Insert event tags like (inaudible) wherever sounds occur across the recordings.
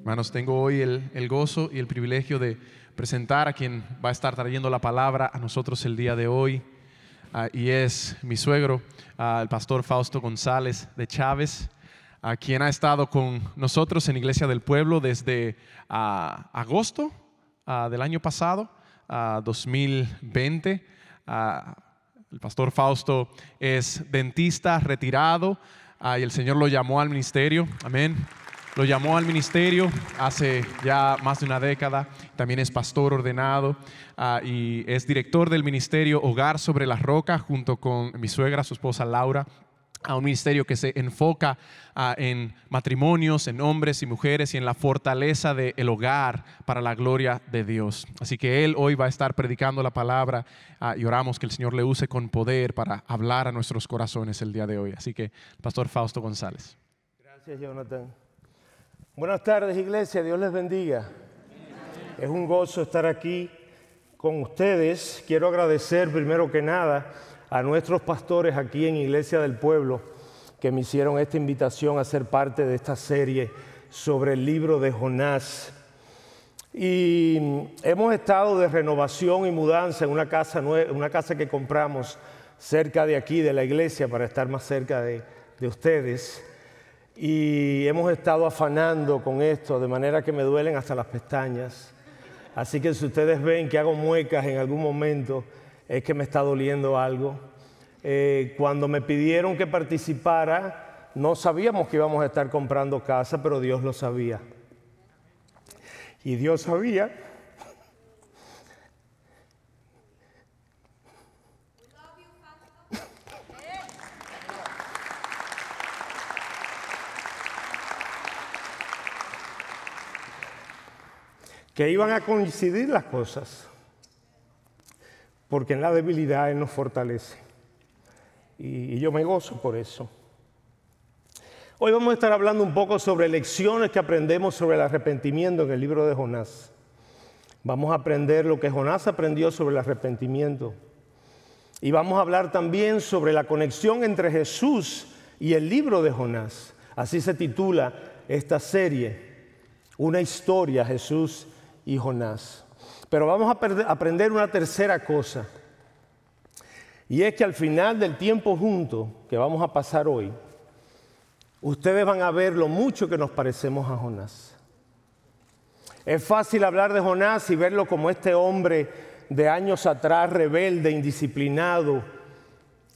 Hermanos, tengo hoy el, el gozo y el privilegio de presentar a quien va a estar trayendo la palabra a nosotros el día de hoy. ah, y es mi suegro, ah, el pastor Fausto González de Chávez, a quien ha estado con nosotros en Iglesia del Pueblo desde ah, agosto ah, del año pasado, ah, 2020. Ah, el pastor Fausto es dentista retirado ah, y el Señor lo llamó al ministerio. Amén. Lo llamó al ministerio hace ya más de una década. También es pastor ordenado ah, y es director del ministerio Hogar sobre la Roca junto con mi suegra, su esposa Laura a un ministerio que se enfoca ah, en matrimonios, en hombres y mujeres y en la fortaleza del hogar para la gloria de Dios. Así que Él hoy va a estar predicando la palabra ah, y oramos que el Señor le use con poder para hablar a nuestros corazones el día de hoy. Así que, Pastor Fausto González. Gracias, Jonathan. Buenas tardes, iglesia. Dios les bendiga. Es un gozo estar aquí con ustedes. Quiero agradecer primero que nada a nuestros pastores aquí en Iglesia del Pueblo que me hicieron esta invitación a ser parte de esta serie sobre el libro de Jonás. Y hemos estado de renovación y mudanza en una casa, una casa que compramos cerca de aquí, de la iglesia, para estar más cerca de ustedes. Y hemos estado afanando con esto, de manera que me duelen hasta las pestañas. Así que si ustedes ven que hago muecas en algún momento, es que me está doliendo algo. Eh, cuando me pidieron que participara, no sabíamos que íbamos a estar comprando casa, pero Dios lo sabía. Y Dios sabía que iban a coincidir las cosas, porque en la debilidad Él nos fortalece. Y, yo me gozo por eso. Hoy vamos a estar hablando un poco sobre lecciones que aprendemos sobre el arrepentimiento en el libro de Jonás. Vamos a aprender lo que Jonás aprendió sobre el arrepentimiento. Y vamos a hablar también sobre la conexión entre Jesús y el libro de Jonás. Así se titula esta serie, una historia, Jesús y Jonás. Pero vamos a aprender una tercera cosa. Y es que al final del tiempo junto que vamos a pasar hoy, ustedes van a ver lo mucho que nos parecemos a Jonás. Es fácil hablar de Jonás y verlo como este hombre de años atrás, rebelde, indisciplinado,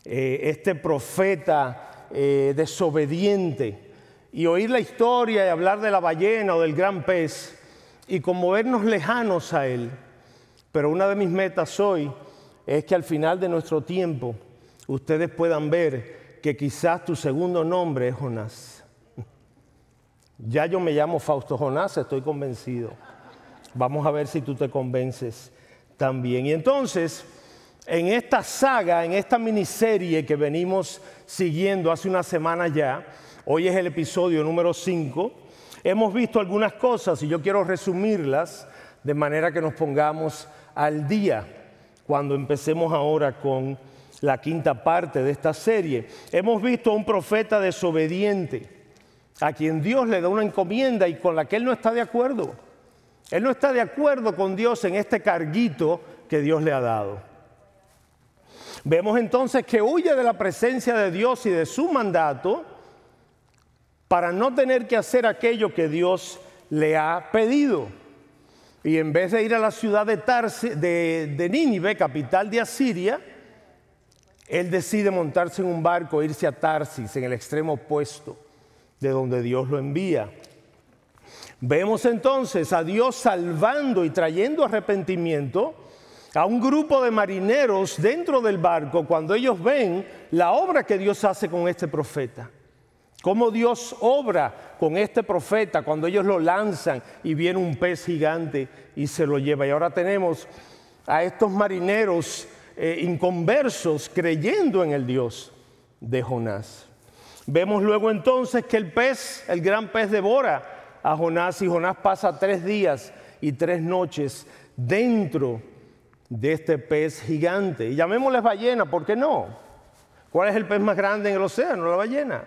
eh, este profeta eh, desobediente, y oír la historia y hablar de la ballena o del gran pez, y como vernos lejanos a él. Pero una de mis metas hoy es que al final de nuestro tiempo ustedes puedan ver que quizás tu segundo nombre es Jonás. Ya yo me llamo Fausto Jonás, estoy convencido. Vamos a ver si tú te convences también. Y entonces, en esta saga, en esta miniserie que venimos siguiendo hace unas semanas ya, hoy es el episodio número 5, hemos visto algunas cosas y yo quiero resumirlas de manera que nos pongamos al día cuando empecemos ahora con la quinta parte de esta serie. Hemos visto a un profeta desobediente, a quien Dios le da una encomienda y con la que él no está de acuerdo. Él no está de acuerdo con Dios en este carguito que Dios le ha dado. Vemos entonces que huye de la presencia de Dios y de su mandato para no tener que hacer aquello que Dios le ha pedido. Y en vez de ir a la ciudad de, de Nínive, capital de Asiria, él decide montarse en un barco e irse a Tarsis, en el extremo opuesto de donde Dios lo envía. Vemos entonces a Dios salvando y trayendo arrepentimiento a un grupo de marineros dentro del barco cuando ellos ven la obra que Dios hace con este profeta. Cómo Dios obra con este profeta cuando ellos lo lanzan y viene un pez gigante y se lo lleva. Y ahora tenemos a estos marineros eh, inconversos creyendo en el Dios de Jonás. Vemos luego entonces que el pez, el gran pez devora a Jonás y Jonás pasa tres días y tres noches dentro de este pez gigante. Y llamémosle ballena, ¿por qué no? ¿Cuál es el pez más grande en el océano? La ballena.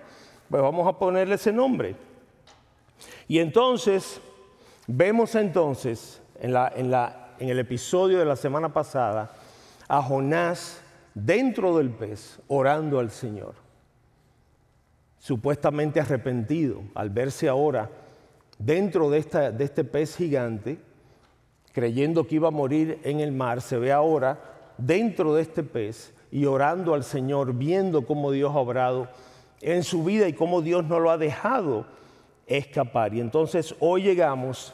Pues vamos a ponerle ese nombre. Y entonces Vemos entonces en, el episodio de la semana pasada a Jonás dentro del pez orando al Señor, supuestamente arrepentido al verse ahora dentro de, de este pez gigante, creyendo que iba a morir en el mar, se ve ahora dentro de este pez y orando al Señor, viendo cómo Dios ha obrado en su vida y cómo Dios no lo ha dejado escapar. Y entonces hoy llegamos,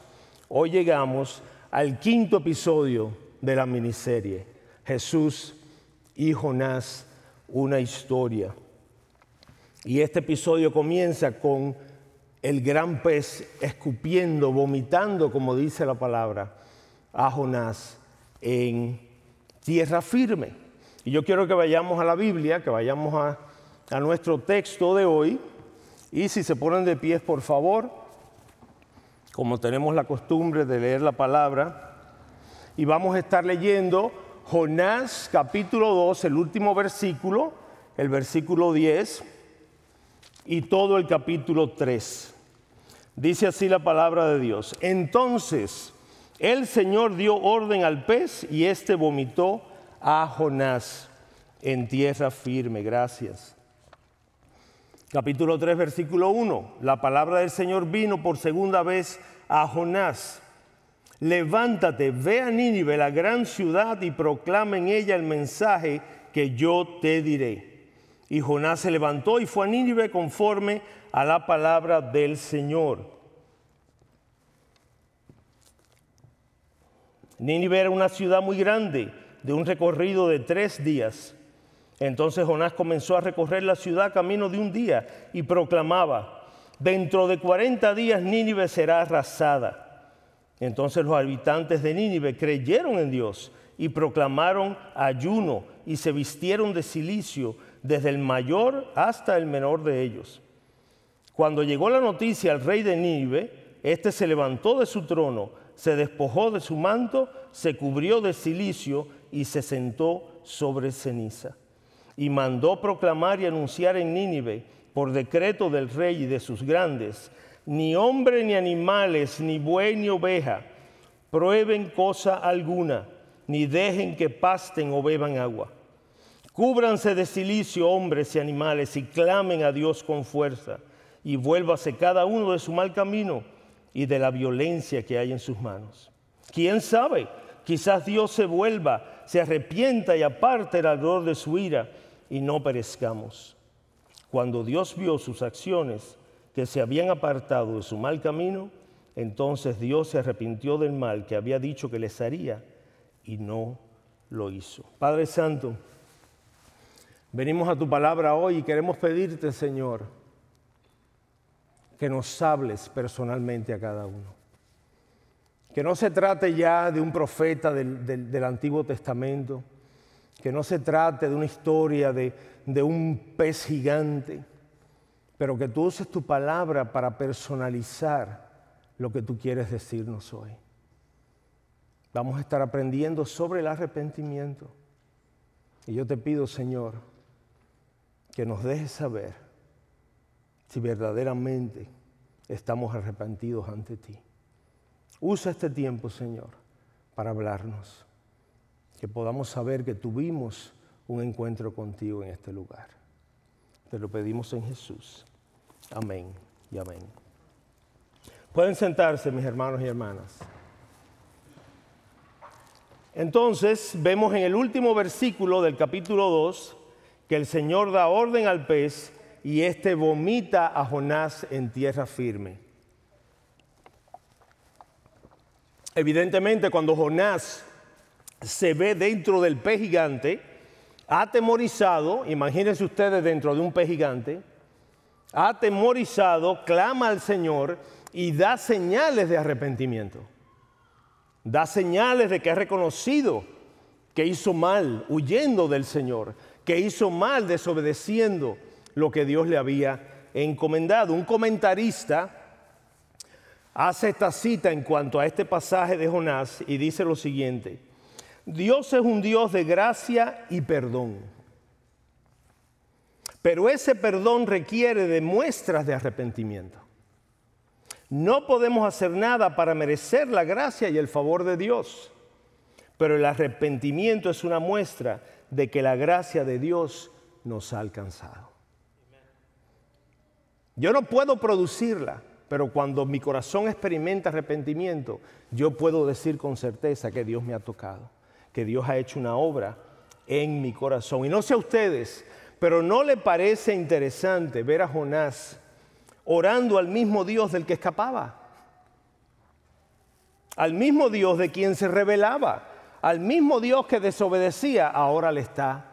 hoy llegamos al quinto episodio de la miniserie, Jesús y Jonás, una historia. Y este episodio comienza con el gran pez escupiendo, vomitando, como dice la palabra, a Jonás en tierra firme. Y yo quiero que vayamos a la Biblia, que vayamos a, a nuestro texto de hoy. Y si se ponen de pies, por favor, como tenemos la costumbre de leer la palabra, y vamos a estar leyendo Jonás capítulo 2, el último versículo, el versículo 10 y todo el capítulo 3. Dice así la palabra de Dios. Entonces el Señor dio orden al pez y éste vomitó a Jonás en tierra firme. Gracias. Capítulo 3, versículo 1. La palabra del Señor vino por segunda vez a Jonás levántate, ve a Nínive, la gran ciudad, y proclama en ella el mensaje que yo te diré. Y Jonás se levantó y fue a Nínive conforme a la palabra del Señor. Nínive era una ciudad muy grande, de un recorrido de tres días. Entonces Jonás comenzó a recorrer la ciudad camino de un día y proclamaba, dentro de cuarenta días Nínive será arrasada. Entonces los habitantes de Nínive creyeron en Dios y proclamaron ayuno y se vistieron de silicio desde el mayor hasta el menor de ellos. Cuando llegó la noticia al rey de Nínive, éste se levantó de su trono, se despojó de su manto, se cubrió de silicio y se sentó sobre ceniza. Y mandó proclamar y anunciar en Nínive, por decreto del rey y de sus grandes, ni hombre ni animales, ni buey ni oveja, prueben cosa alguna, ni dejen que pasten o beban agua. Cúbranse de silicio hombres y animales y clamen a Dios con fuerza, y vuélvase cada uno de su mal camino y de la violencia que hay en sus manos. ¿Quién sabe? Quizás Dios se vuelva, se arrepienta y aparte el ardor de su ira y no perezcamos. Cuando Dios vio sus acciones, que se habían apartado de su mal camino, entonces Dios se arrepintió del mal que había dicho que les haría y no lo hizo. Padre Santo, venimos a tu palabra hoy y queremos pedirte, Señor, que nos hables personalmente a cada uno. Que no se trate ya de un profeta del, Antiguo Testamento, que no se trate de una historia de, de un pez gigante, pero que tú uses tu palabra para personalizar lo que tú quieres decirnos hoy. Vamos a estar aprendiendo sobre el arrepentimiento. Y yo te pido, Señor, que nos dejes saber si verdaderamente estamos arrepentidos ante ti. Usa este tiempo, Señor, para hablarnos, que podamos saber que tuvimos un encuentro contigo en este lugar. Te lo pedimos en Jesús. Amén y amén. Pueden sentarse, mis hermanos y hermanas. Entonces vemos en el último versículo del capítulo 2 que el Señor da orden al pez y éste vomita a Jonás en tierra firme. Evidentemente cuando Jonás se ve dentro del pez gigante, atemorizado, imagínense ustedes dentro de un pez gigante, atemorizado, clama al Señor y da señales de arrepentimiento. Da señales de que ha reconocido que hizo mal huyendo del Señor, que hizo mal desobedeciendo lo que Dios le había encomendado. Un comentarista hace esta cita en cuanto a este pasaje de Jonás y dice lo siguiente, Dios es un Dios de gracia y perdón. Pero ese perdón requiere de muestras de arrepentimiento. No podemos hacer nada para merecer la gracia y el favor de Dios, pero el arrepentimiento es una muestra de que la gracia de Dios nos ha alcanzado. Yo no puedo producirla, pero cuando mi corazón experimenta arrepentimiento, yo puedo decir con certeza que Dios me ha tocado, que Dios ha hecho una obra en mi corazón. Y no sé a ustedes, pero ¿no le parece interesante ver a Jonás orando al mismo Dios del que escapaba? Al mismo Dios de quien se rebelaba, al mismo Dios que desobedecía, ahora le está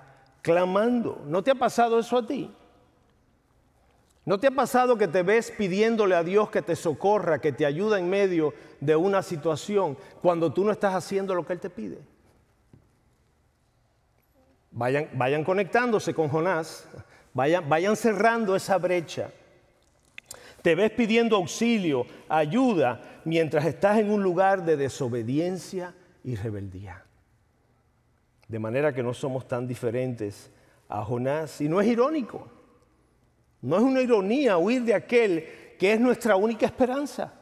clamando. ¿No te ha pasado eso a ti? ¿No te ha pasado que te ves pidiéndole a Dios que te socorra, que te ayude en medio de una situación cuando tú no estás haciendo lo que Él te pide? Vayan, vayan conectándose con Jonás, vayan, vayan cerrando esa brecha. Te ves pidiendo auxilio, ayuda, mientras estás en un lugar de desobediencia y rebeldía. De manera que no somos tan diferentes a Jonás. Y no es irónico, no es una ironía huir de aquel que es nuestra única esperanza.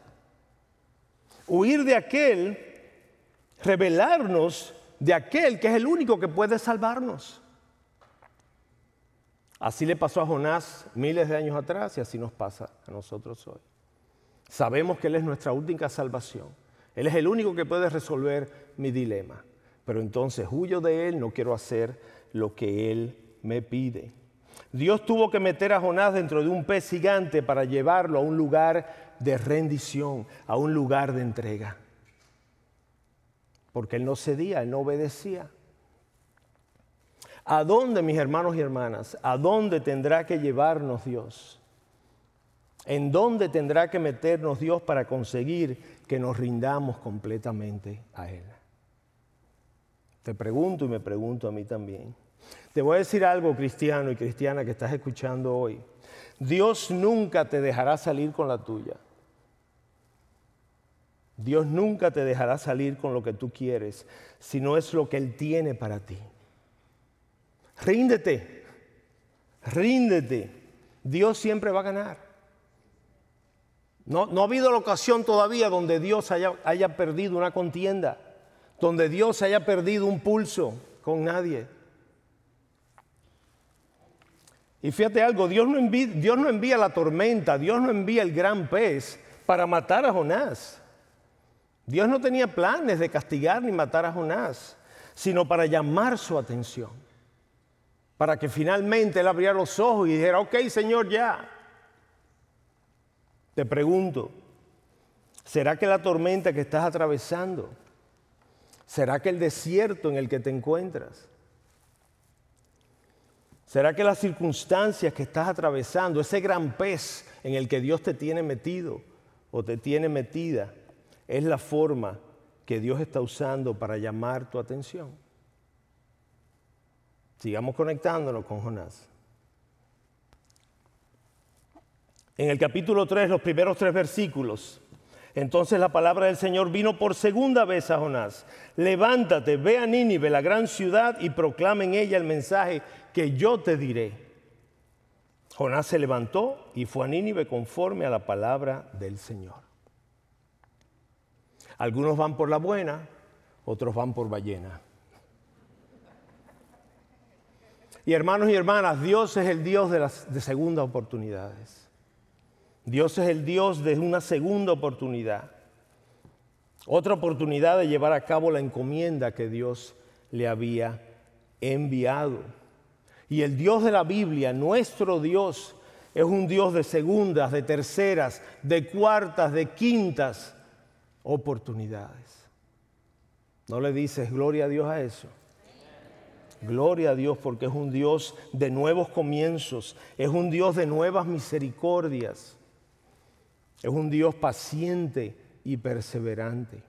Huir de aquel, revelarnos de aquel que es el único que puede salvarnos. Así le pasó a Jonás miles de años atrás y así nos pasa a nosotros hoy. Sabemos que Él es nuestra única salvación. Él es el único que puede resolver mi dilema. Pero entonces huyo de Él, no quiero hacer lo que Él me pide. Dios tuvo que meter a Jonás dentro de un pez gigante para llevarlo a un lugar de rendición, a un lugar de entrega porque él no cedía, él no obedecía. ¿A dónde, mis hermanos y hermanas? ¿A dónde tendrá que llevarnos Dios? ¿En dónde tendrá que meternos Dios para conseguir que nos rindamos completamente a Él? Te pregunto y me pregunto a mí también. Te voy a decir algo, cristiano y cristiana, que estás escuchando hoy. Dios nunca te dejará salir con la tuya. Dios nunca te dejará salir con lo que tú quieres, si no es lo que Él tiene para ti. Ríndete, ríndete. Dios siempre va a ganar. No, no ha habido la ocasión todavía donde Dios haya, haya perdido una contienda, donde Dios haya perdido un pulso con nadie. Y fíjate algo, Dios no, envía, la tormenta, Dios no envía el gran pez para matar a Jonás. Dios no tenía planes de castigar ni matar a Jonás, sino para llamar su atención, para que finalmente él abriera los ojos y dijera, ok Señor, ya. Te pregunto, ¿será que la tormenta que estás atravesando, será que el desierto en el que te encuentras, ¿Será que las circunstancias que estás atravesando, ese gran pez en el que Dios te tiene metido o te tiene metida, es la forma que Dios está usando para llamar tu atención. Sigamos conectándonos con Jonás. En el capítulo 3, los primeros tres versículos, entonces la palabra del Señor vino por segunda vez a Jonás. Levántate, ve a Nínive, la gran ciudad, y proclama en ella el mensaje que yo te diré. Jonás se levantó y fue a Nínive conforme a la palabra del Señor. Algunos van por la buena, otros van por ballena. Y hermanos y hermanas, Dios es el Dios de las de segundas oportunidades. Dios es el Dios de una segunda oportunidad. Otra oportunidad de llevar a cabo la encomienda que Dios le había enviado. Y el Dios de la Biblia, nuestro Dios, es un Dios de segundas, de terceras, de cuartas, de quintas oportunidades. ¿No le dices gloria a Dios a eso? Gloria a Dios porque es un Dios de nuevos comienzos, es un Dios de nuevas misericordias, es un Dios paciente y perseverante.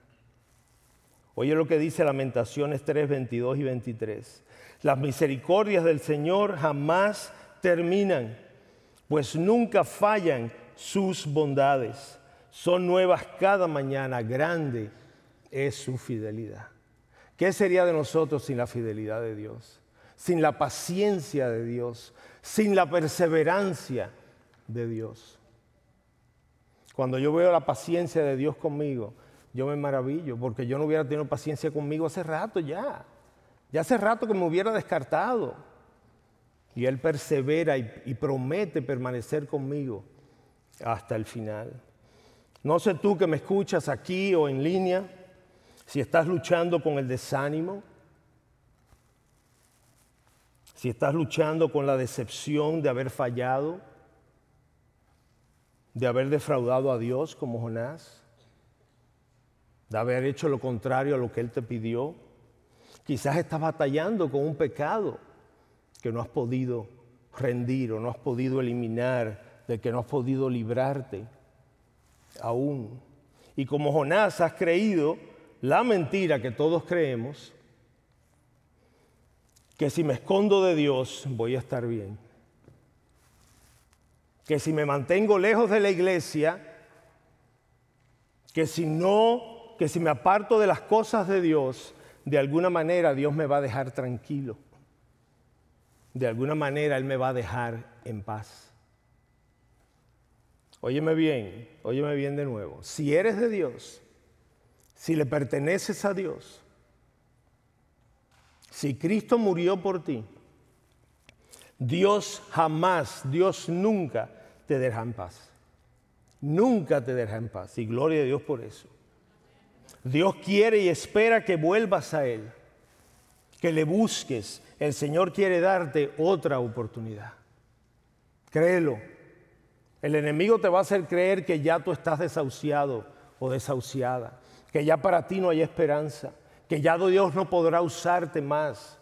Oye lo que dice Lamentaciones 3, 22 y 23. Las misericordias del Señor jamás terminan, pues nunca fallan sus bondades son nuevas cada mañana, grande es su fidelidad. ¿Qué sería de nosotros sin la fidelidad de Dios? Sin la paciencia de Dios, sin la perseverancia de Dios. Cuando yo veo la paciencia de Dios conmigo, yo me maravillo, porque yo no hubiera tenido paciencia conmigo hace rato ya. Ya hace rato que me hubiera descartado. Y Él persevera y, promete permanecer conmigo hasta el final. No sé tú que me escuchas aquí o en línea, si estás luchando con el desánimo, si estás luchando con la decepción de haber fallado, de haber defraudado a Dios como Jonás, de haber hecho lo contrario a lo que Él te pidió. Quizás estás batallando con un pecado que no has podido rendir o no has podido eliminar, del que no has podido librarte aún. Y como Jonás has creído la mentira que todos creemos, que si me escondo de Dios voy a estar bien. Que si me mantengo lejos de la iglesia, que si no, que si me aparto de las cosas de Dios, de alguna manera Dios me va a dejar tranquilo. De alguna manera Él me va a dejar en paz. Óyeme bien, óyeme bien de nuevo. Si eres de Dios, si le perteneces a Dios, si Cristo murió por ti, Dios jamás, Dios nunca te deja en paz. Nunca te deja en paz. Y gloria a Dios por eso. Dios quiere y espera que vuelvas a Él, que le busques. El Señor quiere darte otra oportunidad. Créelo. El enemigo te va a hacer creer que ya tú estás desahuciado o desahuciada, que ya para ti no hay esperanza, que ya Dios no podrá usarte más,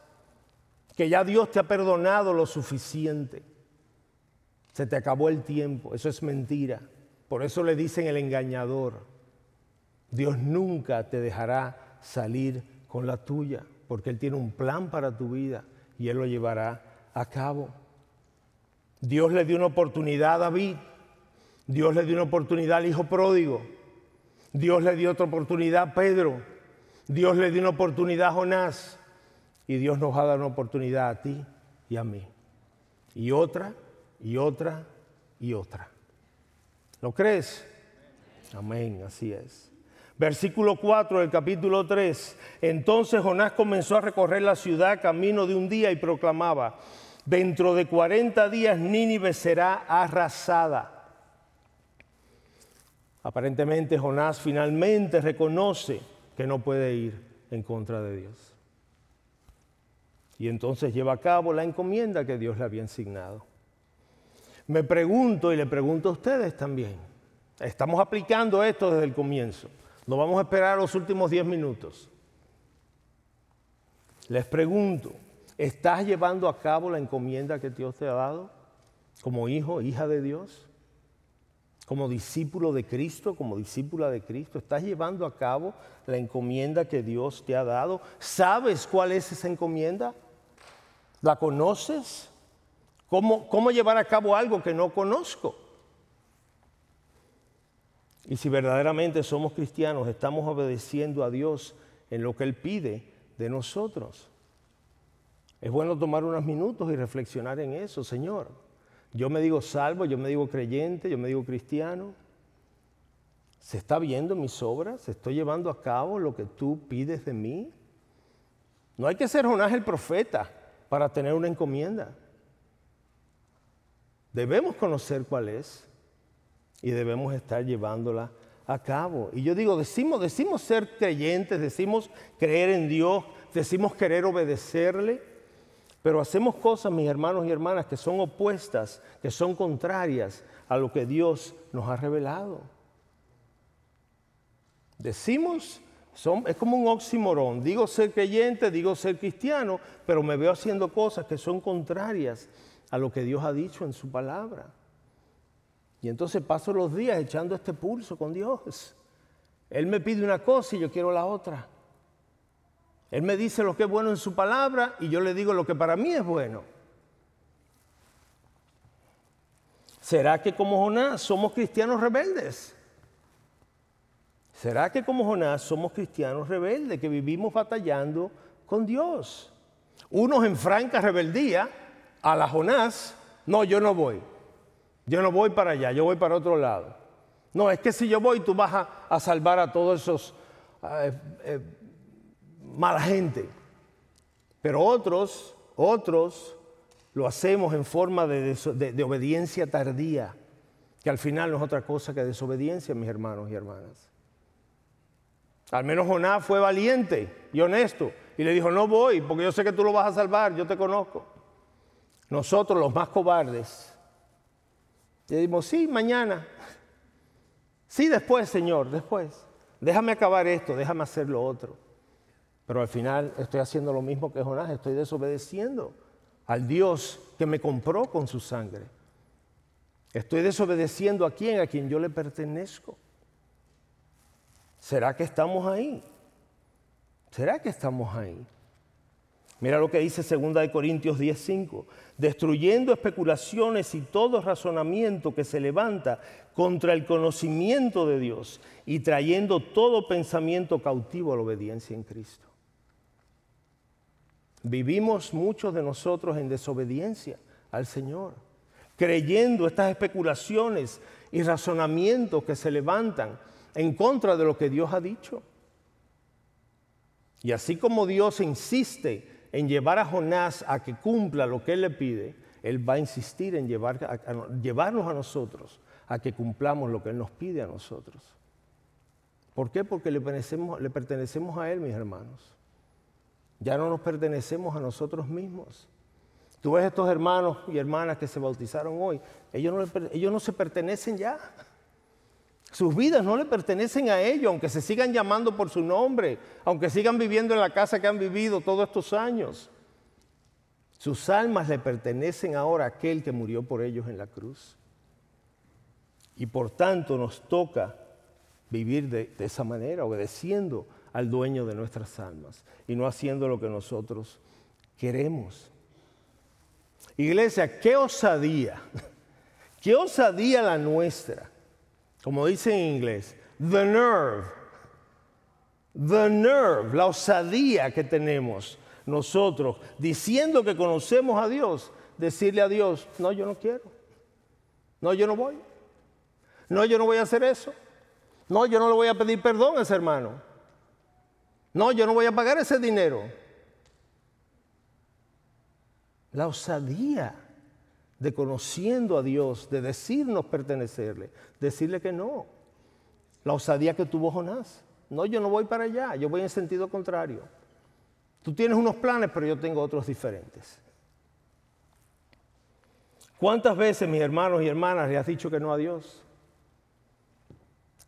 que ya Dios te ha perdonado lo suficiente. Se te acabó el tiempo, eso es mentira. Por eso le dicen el engañador. Dios nunca te dejará salir con la tuya, porque Él tiene un plan para tu vida y Él lo llevará a cabo. Dios le dio una oportunidad a David, Dios le dio una oportunidad al hijo pródigo, Dios le dio otra oportunidad a Pedro, Dios le dio una oportunidad a Jonás y Dios nos ha dado una oportunidad a ti y a mí. Y otra, y otra, y otra. ¿Lo crees? Amén, así es. Versículo 4 del capítulo 3. Entonces Jonás comenzó a recorrer la ciudad camino de un día y proclamaba, dentro de 40 días Nínive será arrasada. Aparentemente Jonás finalmente reconoce que no puede ir en contra de Dios. Y entonces lleva a cabo la encomienda que Dios le había asignado. Me pregunto y le pregunto a ustedes también, estamos aplicando esto desde el comienzo, no vamos a esperar los últimos 10 minutos. Les pregunto, ¿estás llevando a cabo la encomienda que Dios te ha dado como hijo, hija de Dios? como discípulo de Cristo, como discípula de Cristo? ¿Estás llevando a cabo la encomienda que Dios te ha dado? ¿Sabes cuál es esa encomienda? ¿La conoces? ¿Cómo, cómo llevar a cabo algo que no conozco? Y si verdaderamente somos cristianos, estamos obedeciendo a Dios en lo que Él pide de nosotros. Es bueno tomar unos minutos y reflexionar en eso, Señor. Yo me digo salvo, yo me digo creyente, yo me digo cristiano. ¿Se está viendo mis obras? ¿Se estoy llevando a cabo lo que tú pides de mí? No hay que ser Jonás el profeta para tener una encomienda. Debemos conocer cuál es y debemos estar llevándola a cabo. Y yo digo, decimos, decimos ser creyentes, decimos creer en Dios, decimos querer obedecerle, pero hacemos cosas, mis hermanos y hermanas, que son opuestas, que son contrarias a lo que Dios nos ha revelado. Decimos, es como un oxímoron, digo ser creyente, digo ser cristiano, pero me veo haciendo cosas que son contrarias a lo que Dios ha dicho en su palabra. Y entonces paso los días echando este pulso con Dios. Él me pide una cosa y yo quiero la otra. Él me dice lo que es bueno en su palabra y yo le digo lo que para mí es bueno. ¿Será que como Jonás somos cristianos rebeldes? ¿Será que como Jonás somos cristianos rebeldes que vivimos batallando con Dios? Unos en franca rebeldía a la Jonás, no, yo no voy. Yo no voy para allá, yo voy para otro lado. No, es que si yo voy, tú vas a, salvar a todos esos eh, eh, mala gente. Pero otros, otros lo hacemos en forma de, de, obediencia tardía, que al final no es otra cosa que desobediencia, mis hermanos y hermanas. Al menos Jonás fue valiente y honesto y le dijo, no voy, porque yo sé que tú lo vas a salvar, yo te conozco. Nosotros, los más cobardes, le dimos, sí, mañana. Sí, después, Señor, después. Déjame acabar esto, déjame hacer lo otro. Pero al final estoy haciendo lo mismo que Jonás, estoy desobedeciendo al Dios que me compró con su sangre. Estoy desobedeciendo a quien, a quien yo le pertenezco. ¿Será que estamos ahí? ¿Será que estamos ahí? Mira lo que dice 2 Corintios 10:5, destruyendo especulaciones y todo razonamiento que se levanta contra el conocimiento de Dios y trayendo todo pensamiento cautivo a la obediencia en Cristo. Vivimos muchos de nosotros en desobediencia al Señor, creyendo estas especulaciones y razonamientos que se levantan en contra de lo que Dios ha dicho. Y así como Dios insiste en llevar a Jonás a que cumpla lo que Él le pide, Él va a insistir en llevar, llevarnos a nosotros a que cumplamos lo que Él nos pide a nosotros. ¿Por qué? Porque le pertenecemos, le pertenecemos a Él, mis hermanos. Ya no nos pertenecemos a nosotros mismos. Tú ves estos hermanos y hermanas que se bautizaron hoy, ellos no se pertenecen ya. Sus vidas no le pertenecen a ellos, aunque se sigan llamando por su nombre, aunque sigan viviendo en la casa que han vivido todos estos años. Sus almas le pertenecen ahora a aquel que murió por ellos en la cruz. Y por tanto nos toca vivir de, de esa manera, obedeciendo al dueño de nuestras almas y no haciendo lo que nosotros queremos. Iglesia, qué osadía, (laughs) qué osadía la nuestra como dice en inglés, the nerve, the nerve, la osadía que tenemos nosotros, diciendo que conocemos a Dios, decirle a Dios, no, yo no quiero, no, yo no voy, no, yo no voy a hacer eso, no, yo no le voy a pedir perdón a ese hermano, no, yo no voy a pagar ese dinero. La osadía de conociendo a Dios, de decirnos pertenecerle, decirle que no. La osadía que tuvo Jonás. No, yo no voy para allá, yo voy en sentido contrario. Tú tienes unos planes, pero yo tengo otros diferentes. ¿Cuántas veces, mis hermanos y hermanas, le has dicho que no a Dios?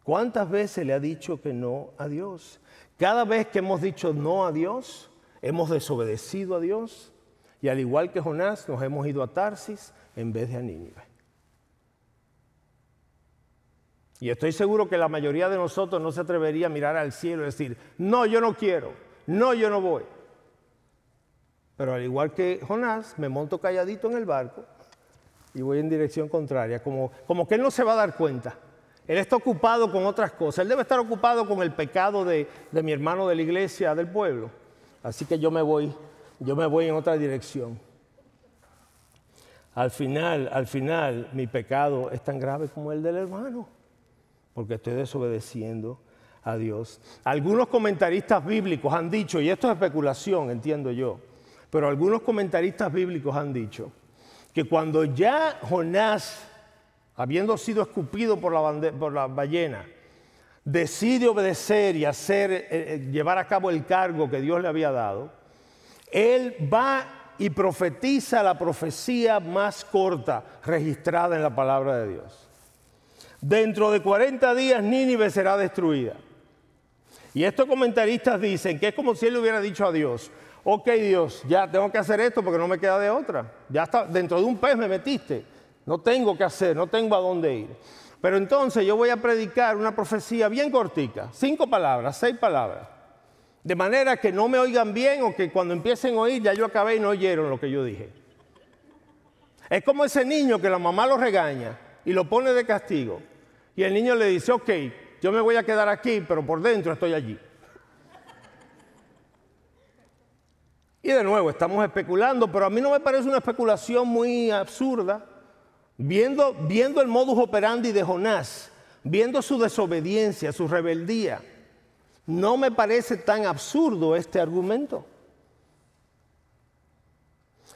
¿Cuántas veces le ha dicho que no a Dios? Cada vez que hemos dicho no a Dios, hemos desobedecido a Dios. Y al igual que Jonás, nos hemos ido a Tarsis en vez de a Nínive. Y estoy seguro que la mayoría de nosotros no se atrevería a mirar al cielo y decir, no, yo no quiero, no, yo no voy. Pero al igual que Jonás, me monto calladito en el barco y voy en dirección contraria, como, como que él no se va a dar cuenta. Él está ocupado con otras cosas. Él debe estar ocupado con el pecado de, de mi hermano de la iglesia, del pueblo. Así que yo me voy, yo me voy en otra dirección. Al final, al final, mi pecado es tan grave como el del hermano, porque estoy desobedeciendo a Dios. Algunos comentaristas bíblicos han dicho, y esto es especulación, entiendo yo, pero algunos comentaristas bíblicos han dicho que cuando ya Jonás, habiendo sido escupido por la, por la ballena, decide obedecer y hacer, eh, eh, llevar a cabo el cargo que Dios le había dado, él va y profetiza la profecía más corta registrada en la palabra de Dios. Dentro de 40 días Nínive será destruida. Y estos comentaristas dicen que es como si él le hubiera dicho a Dios, ok Dios, ya tengo que hacer esto porque no me queda de otra. Ya está, dentro de un pez me metiste. No tengo que hacer, no tengo a dónde ir. Pero entonces yo voy a predicar una profecía bien cortica, cinco palabras, seis palabras. De manera que no me oigan bien o que cuando empiecen a oír ya yo acabé y no oyeron lo que yo dije. Es como ese niño que la mamá lo regaña y lo pone de castigo. Y el niño le dice, ok, yo me voy a quedar aquí, pero por dentro estoy allí. Y de nuevo, estamos especulando, pero a mí no me parece una especulación muy absurda. Viendo, viendo el modus operandi de Jonás, viendo su desobediencia, su rebeldía, no me parece tan absurdo este argumento.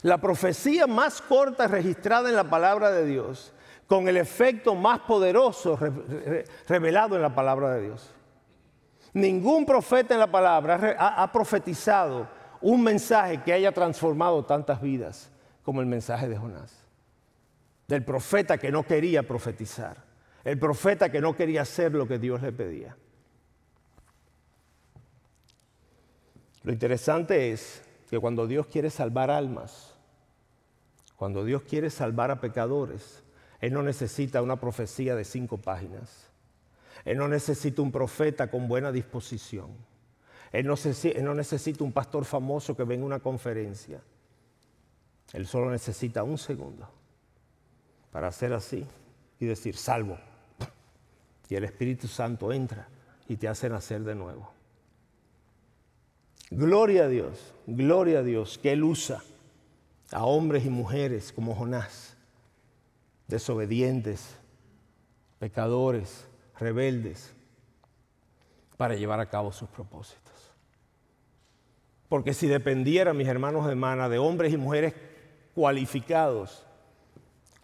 La profecía más corta registrada en la palabra de Dios, con el efecto más poderoso revelado en la palabra de Dios. Ningún profeta en la palabra ha, profetizado un mensaje que haya transformado tantas vidas como el mensaje de Jonás. Del profeta que no quería profetizar. El profeta que no quería hacer lo que Dios le pedía. Lo interesante es que cuando Dios quiere salvar almas, cuando Dios quiere salvar a pecadores, Él no necesita una profecía de cinco páginas. Él no necesita un profeta con buena disposición. Él no, necesita un pastor famoso que venga a una conferencia. Él solo necesita un segundo para hacer así y decir, salvo. Y el Espíritu Santo entra y te hace nacer de nuevo. Gloria a Dios, gloria a Dios, que Él usa a hombres y mujeres como Jonás, desobedientes, pecadores, rebeldes, para llevar a cabo sus propósitos. Porque si dependiera, mis hermanos y hermanas, de hombres y mujeres cualificados,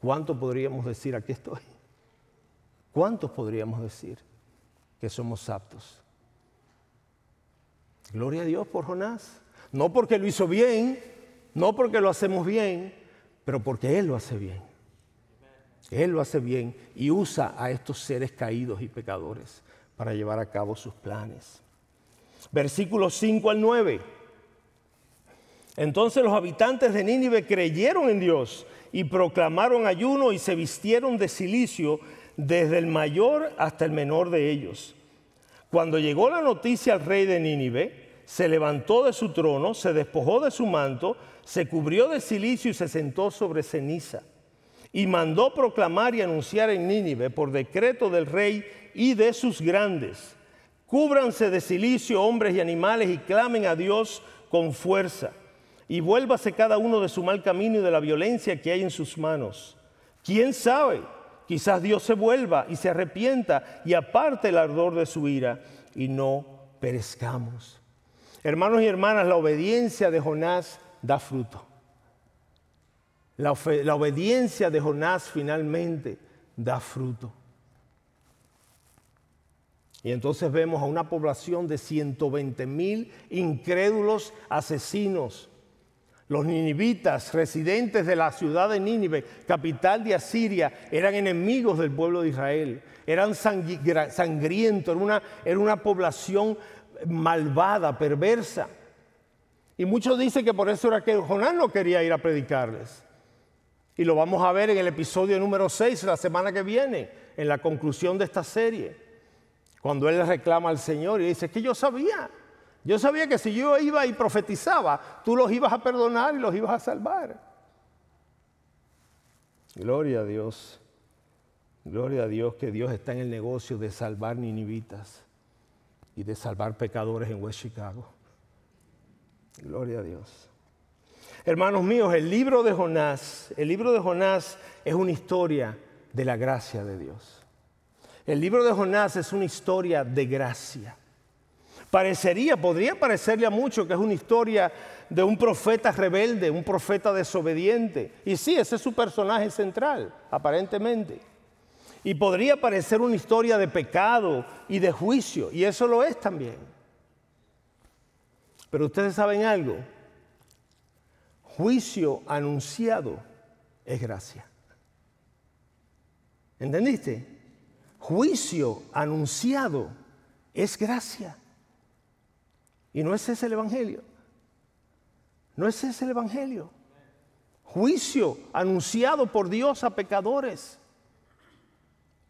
¿cuánto podríamos decir aquí estoy? ¿Cuántos podríamos decir que somos aptos? Gloria a Dios por Jonás. No porque lo hizo bien, no porque lo hacemos bien, pero porque Él lo hace bien. Él lo hace bien y usa a estos seres caídos y pecadores para llevar a cabo sus planes. Versículos 5 al 9. Entonces los habitantes de Nínive creyeron en Dios y proclamaron ayuno y se vistieron de silicio desde el mayor hasta el menor de ellos. Cuando llegó la noticia al rey de Nínive, se levantó de su trono, se despojó de su manto, se cubrió de silicio y se sentó sobre ceniza. Y mandó proclamar y anunciar en Nínive por decreto del rey y de sus grandes. Cúbranse de silicio hombres y animales y clamen a Dios con fuerza. Y vuélvase cada uno de su mal camino y de la violencia que hay en sus manos. ¿Quién sabe? Quizás Dios se vuelva y se arrepienta y aparte el ardor de su ira y no perezcamos. Hermanos y hermanas, la obediencia de Jonás da fruto. La, obediencia de Jonás finalmente da fruto. Y entonces vemos a una población de 120 mil incrédulos asesinos. Los ninivitas, residentes de la ciudad de Nínive, capital de Asiria, eran enemigos del pueblo de Israel. Eran sangrientos, era una, población malvada, perversa. Y muchos dicen que por eso era que Jonás no quería ir a predicarles. Y lo vamos a ver en el episodio número 6 la semana que viene, en la conclusión de esta serie. Cuando él reclama al Señor y dice, que yo sabía, yo sabía que si yo iba y profetizaba, tú los ibas a perdonar y los ibas a salvar. Gloria a Dios. Gloria a Dios que Dios está en el negocio de salvar ninivitas y de salvar pecadores en West Chicago. Gloria a Dios. Hermanos míos, el libro de Jonás, el libro de Jonás es una historia de la gracia de Dios. El libro de Jonás es una historia de gracia. Parecería, podría parecerle a mucho que es una historia de un profeta rebelde, un profeta desobediente. Y sí, ese es su personaje central, aparentemente. Y podría parecer una historia de pecado y de juicio, y eso lo es también. Pero ustedes saben algo, juicio anunciado es gracia. ¿Entendiste? Juicio anunciado es gracia. Y no es ese el Evangelio. No es ese el Evangelio. Juicio anunciado por Dios a pecadores,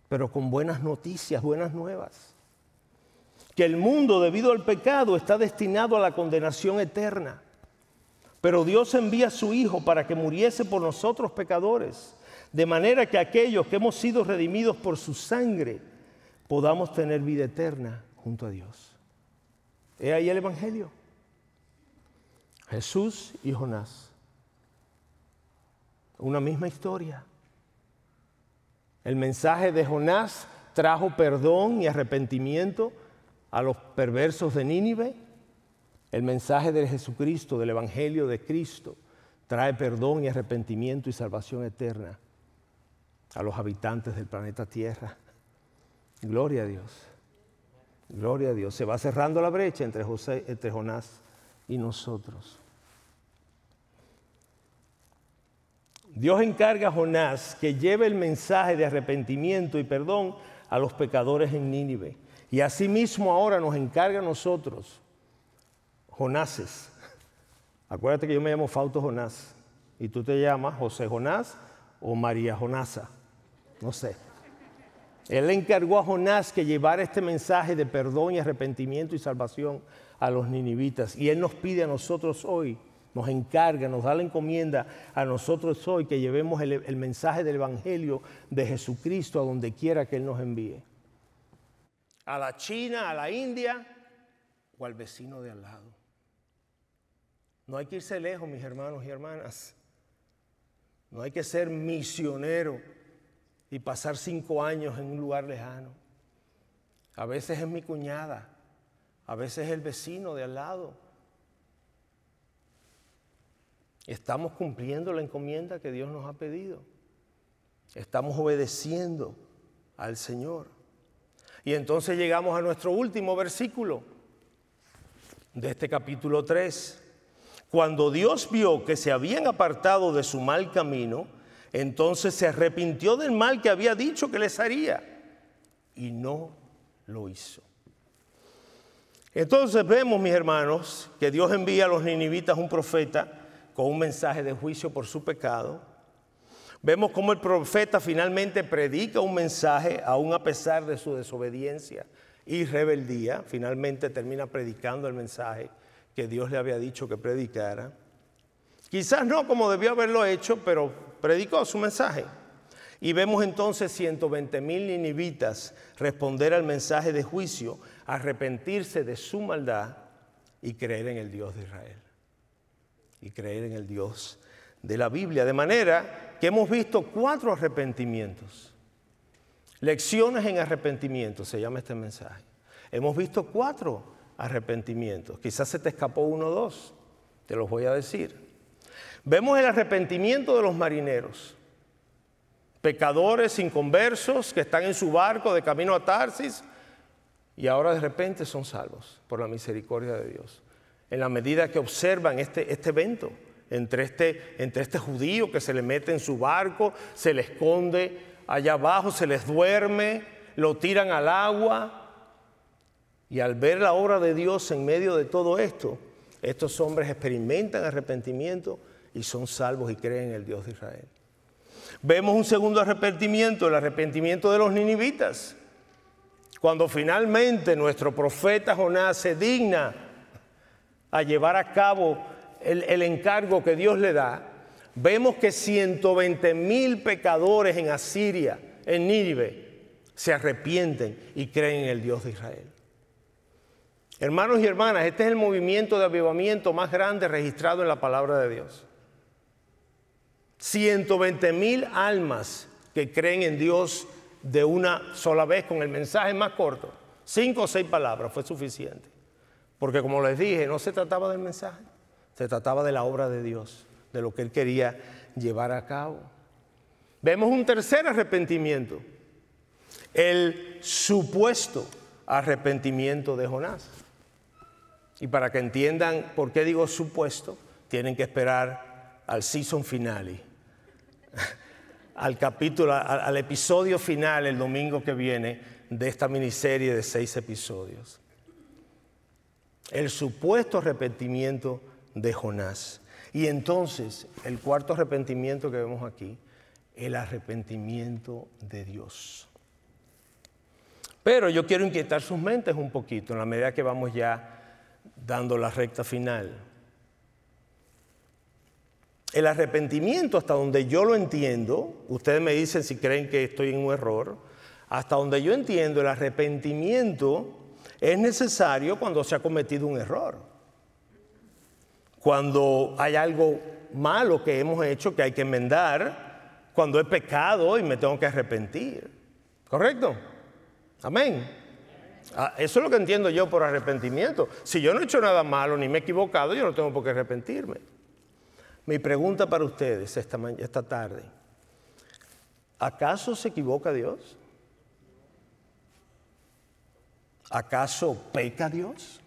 pero con buenas noticias, buenas nuevas que el mundo debido al pecado está destinado a la condenación eterna. Pero Dios envía a su Hijo para que muriese por nosotros pecadores, de manera que aquellos que hemos sido redimidos por su sangre podamos tener vida eterna junto a Dios. He ahí el Evangelio. Jesús y Jonás. Una misma historia. El mensaje de Jonás trajo perdón y arrepentimiento a los perversos de Nínive. El mensaje de Jesucristo, del Evangelio de Cristo, trae perdón y arrepentimiento y salvación eterna a los habitantes del planeta Tierra. Gloria a Dios. Gloria a Dios. Se va cerrando la brecha entre, José, entre Jonás y nosotros. Dios encarga a Jonás que lleve el mensaje de arrepentimiento y perdón a los pecadores en Nínive. Y asimismo ahora nos encarga a nosotros, Jonases. Acuérdate que yo me llamo Fausto Jonás y tú te llamas José Jonás o María Jonasa. No sé. Él encargó a Jonás que llevara este mensaje de perdón y arrepentimiento y salvación a los ninivitas. Y Él nos pide a nosotros hoy, nos encarga, nos da la encomienda a nosotros hoy que llevemos el, el mensaje del Evangelio de Jesucristo a donde quiera que Él nos envíe. A la China, a la India o al vecino de al lado. No hay que irse lejos, mis hermanos y hermanas. No hay que ser misionero y pasar cinco años en un lugar lejano. A veces es mi cuñada, a veces es el vecino de al lado. Estamos cumpliendo la encomienda que Dios nos ha pedido. Estamos obedeciendo al Señor. Y entonces llegamos a nuestro último versículo de este capítulo 3. Cuando Dios vio que se habían apartado de su mal camino, entonces se arrepintió del mal que había dicho que les haría y no lo hizo. Entonces vemos, mis hermanos, que Dios envía a los ninivitas un profeta con un mensaje de juicio por su pecado. Vemos cómo el profeta finalmente predica un mensaje aún a pesar de su desobediencia y rebeldía. Finalmente termina predicando el mensaje que Dios le había dicho que predicara. Quizás no como debió haberlo hecho, pero predicó su mensaje. Y vemos entonces 120 mil ninivitas responder al mensaje de juicio, arrepentirse de su maldad y creer en el Dios de Israel. Y creer en el Dios de la Biblia. De manera que hemos visto cuatro arrepentimientos. Lecciones en arrepentimiento, se llama este mensaje. Hemos visto cuatro arrepentimientos. Quizás se te escapó uno o dos, te los voy a decir. Vemos el arrepentimiento de los marineros, pecadores inconversos que están en su barco de camino a Tarsis y ahora de repente son salvos por la misericordia de Dios. En la medida que observan este, este evento, entre este, entre este judío que se le mete en su barco, se le esconde allá abajo, se les duerme, lo tiran al agua. Y al ver la obra de Dios en medio de todo esto, estos hombres experimentan arrepentimiento y son salvos y creen en el Dios de Israel. Vemos un segundo arrepentimiento, el arrepentimiento de los ninivitas. Cuando finalmente nuestro profeta Jonás se digna a llevar a cabo el, el encargo que Dios le da, vemos que 120 mil pecadores en Asiria, en Nínive, se arrepienten y creen en el Dios de Israel. Hermanos y hermanas, este es el movimiento de avivamiento más grande registrado en la palabra de Dios. 120 mil almas que creen en Dios de una sola vez con el mensaje más corto. Cinco o seis palabras fue suficiente. Porque como les dije, no se trataba del mensaje, se trataba de la obra de Dios, de lo que Él quería llevar a cabo. Vemos un tercer arrepentimiento, el supuesto arrepentimiento de Jonás. Y para que entiendan por qué digo supuesto, tienen que esperar al season finale al capítulo, al, episodio final el domingo que viene de esta miniserie de seis episodios. El supuesto arrepentimiento de Jonás. Y entonces, el cuarto arrepentimiento que vemos aquí, el arrepentimiento de Dios. Pero yo quiero inquietar sus mentes un poquito en la medida que vamos ya dando la recta final. El arrepentimiento, hasta donde yo lo entiendo, ustedes me dicen si creen que estoy en un error, hasta donde yo entiendo, el arrepentimiento es necesario cuando se ha cometido un error. Cuando hay algo malo que hemos hecho que hay que enmendar, cuando he pecado y me tengo que arrepentir. ¿Correcto? Amén. Ah, eso es lo que entiendo yo por arrepentimiento. Si yo no he hecho nada malo ni me he equivocado, yo no tengo por qué arrepentirme. Mi pregunta para ustedes esta, esta tarde, ¿acaso se equivoca Dios? ¿Acaso peca Dios?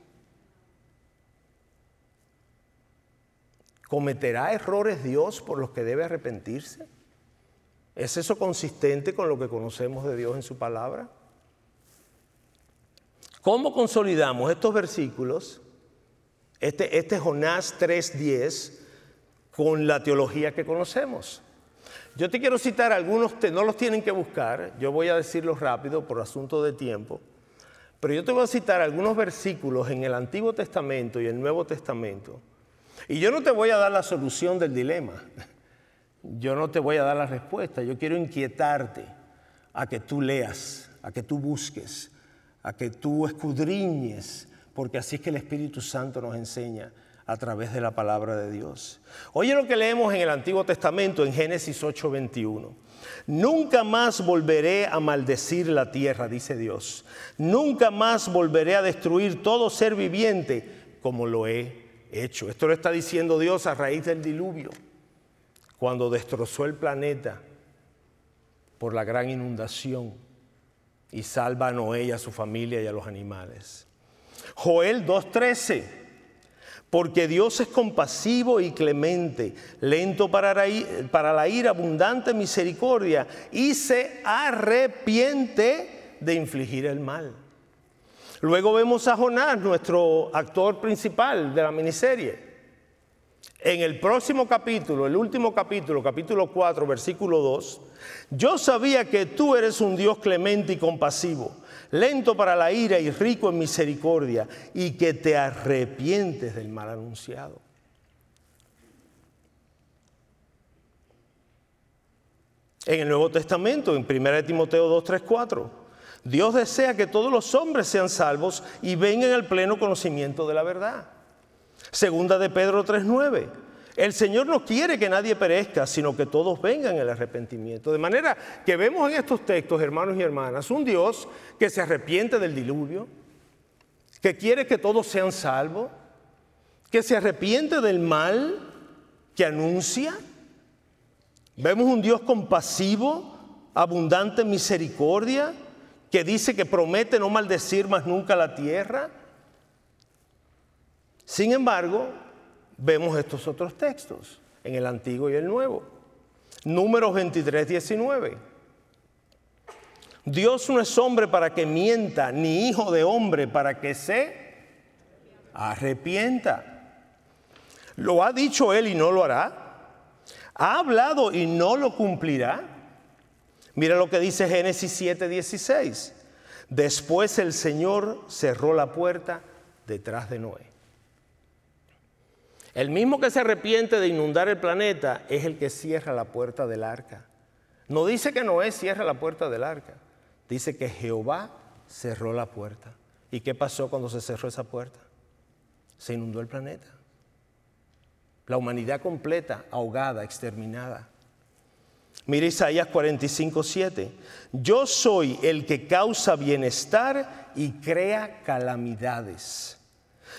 ¿Cometerá errores Dios por los que debe arrepentirse? ¿Es eso consistente con lo que conocemos de Dios en su palabra? ¿Cómo consolidamos estos versículos, este, este Jonás 3.10, con la teología que conocemos? Yo te quiero citar algunos, no los tienen que buscar, yo voy a decirlos rápido por asunto de tiempo. Pero yo te voy a citar algunos versículos en el Antiguo Testamento y el Nuevo Testamento. Y yo no te voy a dar la solución del dilema. (laughs) Yo no te voy a dar la respuesta. Yo quiero inquietarte a que tú leas, a que tú busques, a que tú escudriñes, porque así es que el Espíritu Santo nos enseña a través de la palabra de Dios. Oye lo que leemos en el Antiguo Testamento en Génesis 8:21. Nunca más volveré a maldecir la tierra, dice Dios. Nunca más volveré a destruir todo ser viviente como lo he hecho. Esto lo está diciendo Dios a raíz del diluvio, cuando destrozó el planeta por la gran inundación y salva a Noé y a su familia y a los animales. Joel 2.13 porque Dios es compasivo y clemente, lento para la, ira, abundante misericordia, y se arrepiente de infligir el mal. Luego vemos a Jonás, nuestro actor principal de la miniserie. En el próximo capítulo, el último capítulo, capítulo 4, versículo 2, yo sabía que tú eres un Dios clemente y compasivo lento para la ira y rico en misericordia, y que te arrepientes del mal anunciado. En el Nuevo Testamento, en 1 Timoteo 2, 3, 4, Dios desea que todos los hombres sean salvos y vengan al pleno conocimiento de la verdad. Segunda de Pedro 3, 9. El Señor no quiere que nadie perezca, sino que todos vengan al arrepentimiento. De manera que vemos en estos textos, hermanos y hermanas, un Dios que se arrepiente del diluvio, que quiere que todos sean salvos, que se arrepiente del mal que anuncia. Vemos un Dios compasivo, abundante en misericordia, que dice que promete no maldecir más nunca la tierra. Sin embargo, vemos estos otros textos en el Antiguo y el Nuevo. Números 23, 19. Dios no es hombre para que mienta, ni hijo de hombre para que se arrepienta. ¿Lo ha dicho él y no lo hará? ¿Ha hablado y no lo cumplirá? Mira lo que dice Génesis 7, 16. Después el Señor cerró la puerta detrás de Noé. El mismo que se arrepiente de inundar el planeta es el que cierra la puerta del arca. No dice que Noé cierra la puerta del arca, dice que Jehová cerró la puerta. ¿Y qué pasó cuando se cerró esa puerta? Se inundó el planeta. La humanidad completa, ahogada, exterminada. Mira Isaías 45, 7. Yo soy el que causa bienestar y crea calamidades.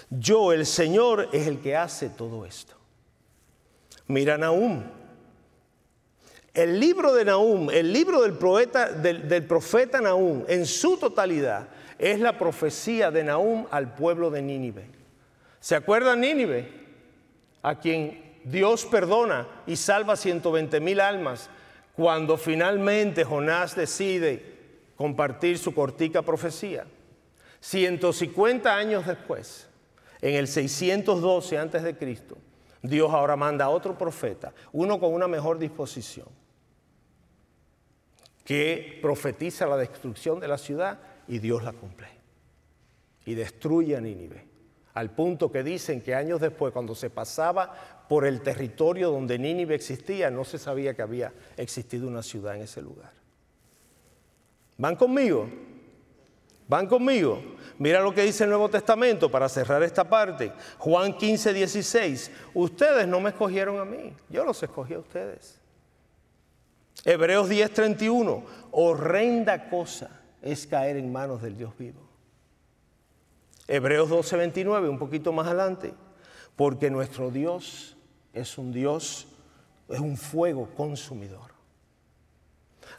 Yo, el Señor, es el que hace todo esto. Mira Nahum. El libro de Nahum, el libro del, poeta, del, profeta Nahum, en su totalidad, es la profecía de Nahum al pueblo de Nínive. ¿Se acuerdan Nínive? A quien Dios perdona y salva 120 mil almas cuando finalmente Jonás decide compartir su cortica profecía. 150 años después, en el 612 antes de Cristo, Dios ahora manda a otro profeta, uno con una mejor disposición, que profetiza la destrucción de la ciudad y Dios la cumple. Y destruye a Nínive. Al punto que dicen que años después, cuando se pasaba por el territorio donde Nínive existía, no se sabía que había existido una ciudad en ese lugar. ¿Van conmigo? ¿Van conmigo? Mira lo que dice el Nuevo Testamento para cerrar esta parte. Juan 15, 16. Ustedes no me escogieron a mí, yo los escogí a ustedes. Hebreos 10, 31. Horrenda cosa es caer en manos del Dios vivo. Hebreos 12:29, un poquito más adelante, porque nuestro Dios es un Dios, es un fuego consumidor.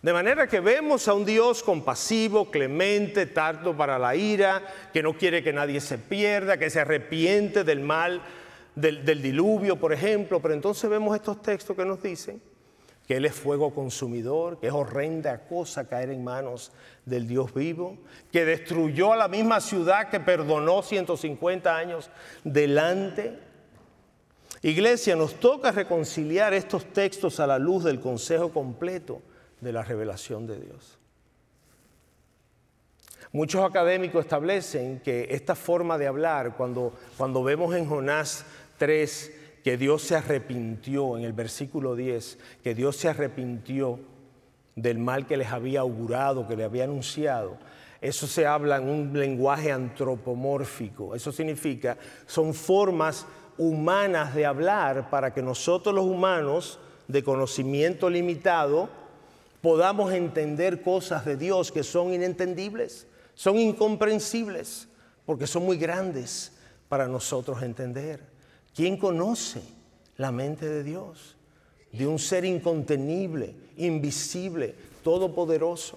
De manera que vemos a un Dios compasivo, clemente, tardo para la ira, que no quiere que nadie se pierda, que se arrepiente del mal del, diluvio, por ejemplo. Pero entonces vemos estos textos que nos dicen que Él es fuego consumidor, que es horrenda cosa caer en manos del Dios vivo, que destruyó a la misma ciudad que perdonó 150 años delante. Iglesia, nos toca reconciliar estos textos a la luz del consejo completo de la revelación de Dios. Muchos académicos establecen que esta forma de hablar, cuando, cuando vemos en Jonás 3 que Dios se arrepintió, en el versículo 10, que Dios se arrepintió del mal que les había augurado, que le había anunciado, eso se habla en un lenguaje antropomórfico. Eso significa, son formas humanas de hablar para que nosotros los humanos de conocimiento limitado podamos entender cosas de Dios que son inentendibles, son incomprensibles, porque son muy grandes para nosotros entender. ¿Quién conoce la mente de Dios? De un ser incontenible, invisible, todopoderoso.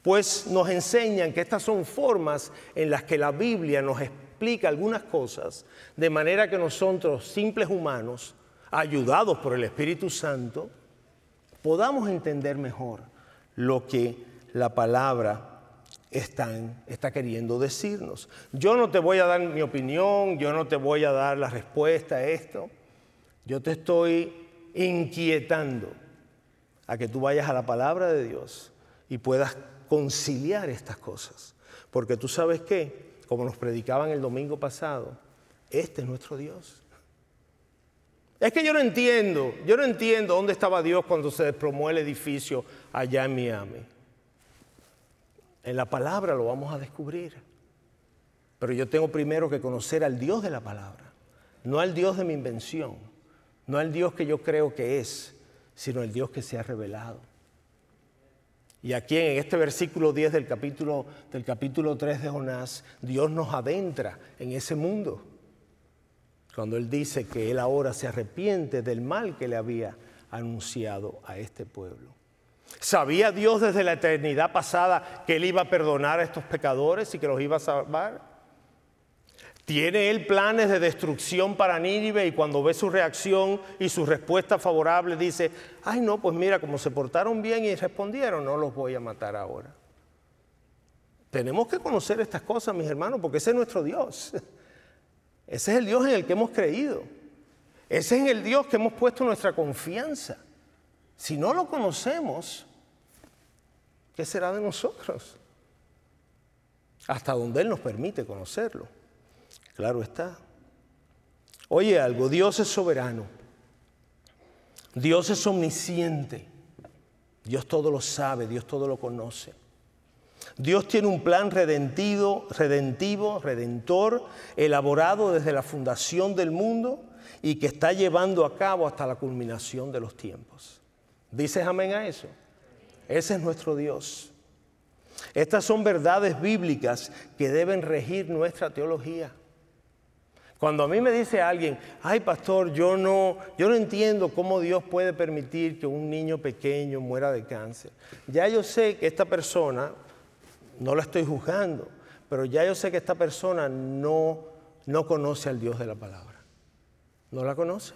Pues nos enseñan que estas son formas en las que la Biblia nos explica algunas cosas, de manera que nosotros, simples humanos, ayudados por el Espíritu Santo, podamos entender mejor lo que la palabra está queriendo decirnos. Yo no te voy a dar mi opinión, yo no te voy a dar la respuesta a esto. Yo te estoy inquietando a que tú vayas a la palabra de Dios y puedas conciliar estas cosas. Porque tú sabes que, como nos predicaban el domingo pasado, este es nuestro Dios. Es que yo no entiendo, yo no entiendo dónde estaba Dios cuando se desplomó el edificio allá en Miami. En la palabra lo vamos a descubrir. Pero yo tengo primero que conocer al Dios de la palabra, no al Dios de mi invención, no al Dios que yo creo que es, sino el Dios que se ha revelado. Y aquí en este versículo 10 del capítulo, del capítulo 3 de Jonás, Dios nos adentra en ese mundo cuando Él dice que Él ahora se arrepiente del mal que le había anunciado a este pueblo. ¿Sabía Dios desde la eternidad pasada que Él iba a perdonar a estos pecadores y que los iba a salvar? ¿Tiene Él planes de destrucción para Nínive y cuando ve su reacción y su respuesta favorable dice, ay no, pues mira, como se portaron bien y respondieron, no los voy a matar ahora? Tenemos que conocer estas cosas, mis hermanos, porque ese es nuestro Dios. Ese es el Dios en el que hemos creído. Ese es el Dios que hemos puesto nuestra confianza. Si no lo conocemos, ¿qué será de nosotros? Hasta donde Él nos permite conocerlo. Claro está. Oye algo, Dios es soberano. Dios es omnisciente. Dios todo lo sabe, Dios todo lo conoce. Dios tiene un plan redentivo, redentivo, redentor, elaborado desde la fundación del mundo y que está llevando a cabo hasta la culminación de los tiempos. ¿Dices amén a eso? Ese es nuestro Dios. Estas son verdades bíblicas que deben regir nuestra teología. Cuando a mí me dice alguien, ay pastor, yo no, yo no entiendo cómo Dios puede permitir que un niño pequeño muera de cáncer, ya yo sé que esta persona no la estoy juzgando, pero ya yo sé que esta persona no, no conoce al Dios de la palabra. No la conoce.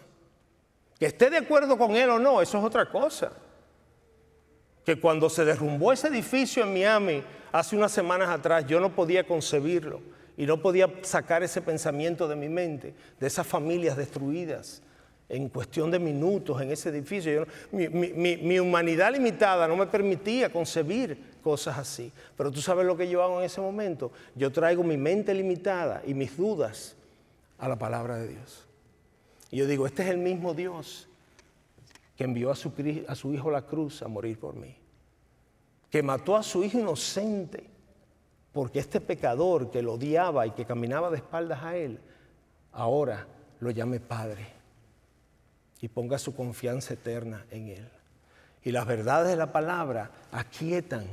Que esté de acuerdo con él o no, eso es otra cosa. Que cuando se derrumbó ese edificio en Miami hace unas semanas atrás, yo no podía concebirlo y no podía sacar ese pensamiento de mi mente, de esas familias destruidas en cuestión de minutos en ese edificio. mi, humanidad limitada no me permitía concebir cosas así. Pero tú sabes lo que yo hago en ese momento. Yo traigo mi mente limitada y mis dudas a la palabra de Dios. Y yo digo, este es el mismo Dios que envió a su, a su hijo a la cruz a morir por mí. Que mató a su hijo inocente porque este pecador que lo odiaba y que caminaba de espaldas a él, ahora lo llame Padre y ponga su confianza eterna en Él. Y las verdades de la palabra aquietan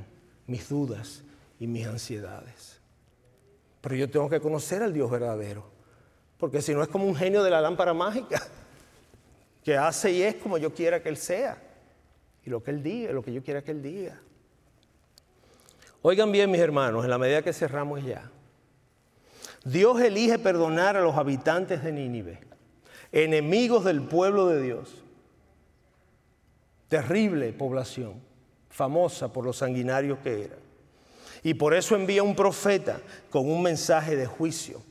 mis dudas y mis ansiedades. Pero yo tengo que conocer al Dios verdadero, porque si no es como un genio de la lámpara mágica, (laughs) que hace y es como yo quiera que Él sea, y lo que Él diga, lo que yo quiera que Él diga. Oigan bien, mis hermanos, en la medida que cerramos ya. Dios elige perdonar a los habitantes de Nínive, enemigos del pueblo de Dios. Terrible población, famosa por los sanguinarios que era. Y por eso envía un profeta con un mensaje de juicio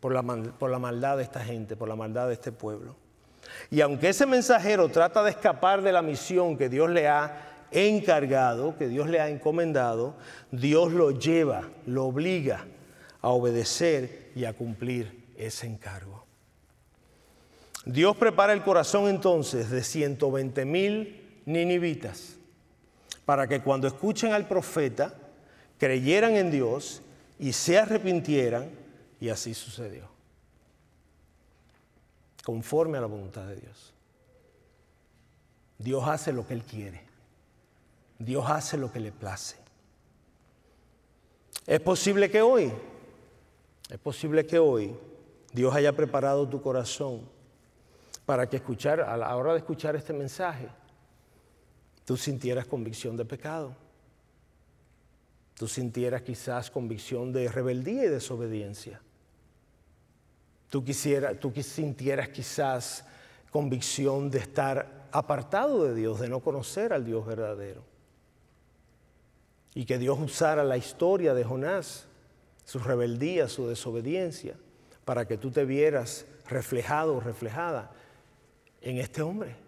por la, por la maldad de esta gente, por la maldad de este pueblo. Y aunque ese mensajero trata de escapar de la misión que Dios le ha encargado, que Dios le ha encomendado, Dios lo lleva, lo obliga a obedecer y a cumplir ese encargo. Dios prepara el corazón entonces de 120 mil ninivitas para que cuando escuchen al profeta creyeran en Dios y se arrepintieran y así sucedió. Conforme a la voluntad de Dios. Dios hace lo que Él quiere. Dios hace lo que le place. Es posible que hoy es posible que hoy Dios haya preparado tu corazón para que escuchar, a la hora de escuchar este mensaje, tú sintieras convicción de pecado. Tú sintieras quizás convicción de rebeldía y desobediencia. Tú, quisiera, tú sintieras quizás convicción de estar apartado de Dios, de no conocer al Dios verdadero. Y que Dios usara la historia de Jonás su rebeldía, su desobediencia, para que tú te vieras reflejado o reflejada en este hombre.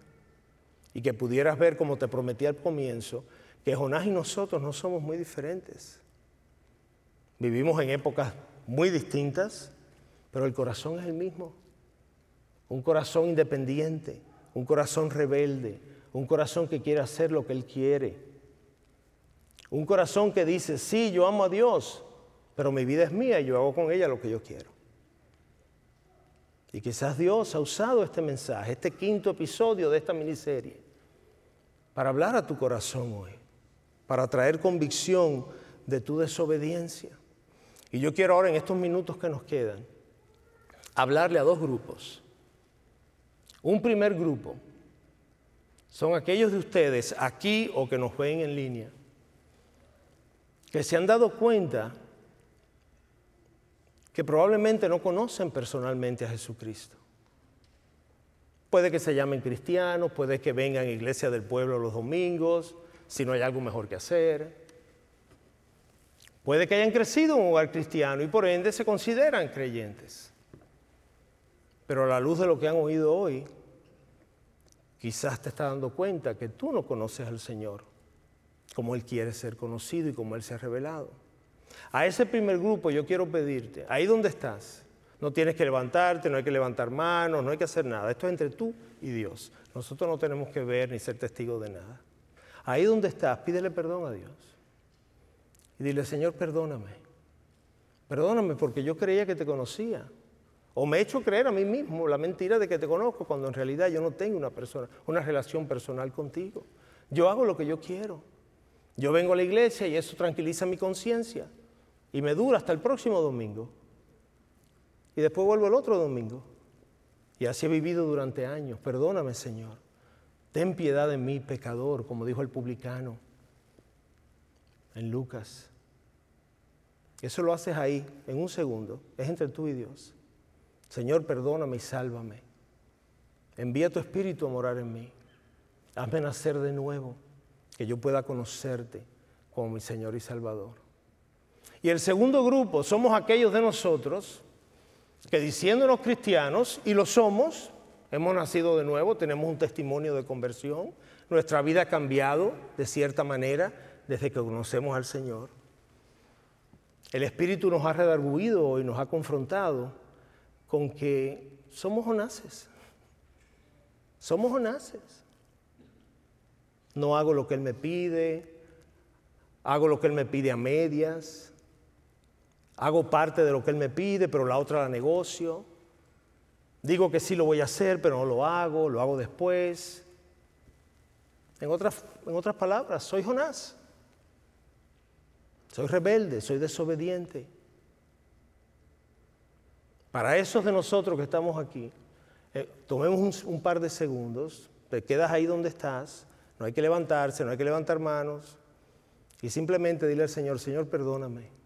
Y que pudieras ver, como te prometí al comienzo, que Jonás y nosotros no somos muy diferentes. Vivimos en épocas muy distintas, pero el corazón es el mismo. Un corazón independiente, un corazón rebelde, un corazón que quiere hacer lo que Él quiere. Un corazón que dice, sí, yo amo a Dios, pero mi vida es mía y yo hago con ella lo que yo quiero. Y quizás Dios ha usado este mensaje, este quinto episodio de esta miniserie, para hablar a tu corazón hoy, para traer convicción de tu desobediencia. Y yo quiero ahora en estos minutos que nos quedan, hablarle a dos grupos. Un primer grupo son aquellos de ustedes aquí o que nos ven en línea, que se han dado cuenta que probablemente no conocen personalmente a Jesucristo. Puede que se llamen cristianos, puede que vengan a iglesia del pueblo los domingos, si no hay algo mejor que hacer. Puede que hayan crecido en un hogar cristiano y por ende se consideran creyentes. Pero a la luz de lo que han oído hoy, quizás te estás dando cuenta que tú no conoces al Señor como Él quiere ser conocido y como Él se ha revelado. A ese primer grupo yo quiero pedirte, ahí donde estás, no tienes que levantarte, no hay que levantar manos, no hay que hacer nada. Esto es entre tú y Dios. Nosotros no tenemos que ver ni ser testigos de nada. Ahí donde estás, pídele perdón a Dios. Y dile, Señor, perdóname. Perdóname porque yo creía que te conocía. O me he hecho creer a mí mismo la mentira de que te conozco cuando en realidad yo no tengo una persona, una relación personal contigo. Yo hago lo que yo quiero. Yo vengo a la iglesia y eso tranquiliza mi conciencia y me dura hasta el próximo domingo. Y después vuelvo el otro domingo. Y así he vivido durante años. Perdóname, Señor. Ten piedad de mí, pecador, como dijo el publicano en Lucas. Eso lo haces ahí, en un segundo. Es entre tú y Dios. Señor, perdóname y sálvame. Envía tu espíritu a morar en mí. Hazme nacer de nuevo, que yo pueda conocerte como mi Señor y Salvador. Y el segundo grupo somos aquellos de nosotros que diciéndonos cristianos, y lo somos, hemos nacido de nuevo, tenemos un testimonio de conversión, nuestra vida ha cambiado de cierta manera desde que conocemos al Señor. El Espíritu nos ha redarguido y nos ha confrontado con que somos Jonases. Somos Jonases. No hago lo que Él me pide, hago lo que Él me pide a medias, Hago parte de lo que Él me pide, pero la otra la negocio. Digo que sí lo voy a hacer, pero no lo hago, lo hago después. En otras, en otras palabras, soy Jonás. Soy rebelde, soy desobediente. Para esos de nosotros que estamos aquí, eh, tomemos un, un par de segundos, te quedas ahí donde estás, no hay que levantarse, no hay que levantar manos, y simplemente dile al Señor, Señor, perdóname.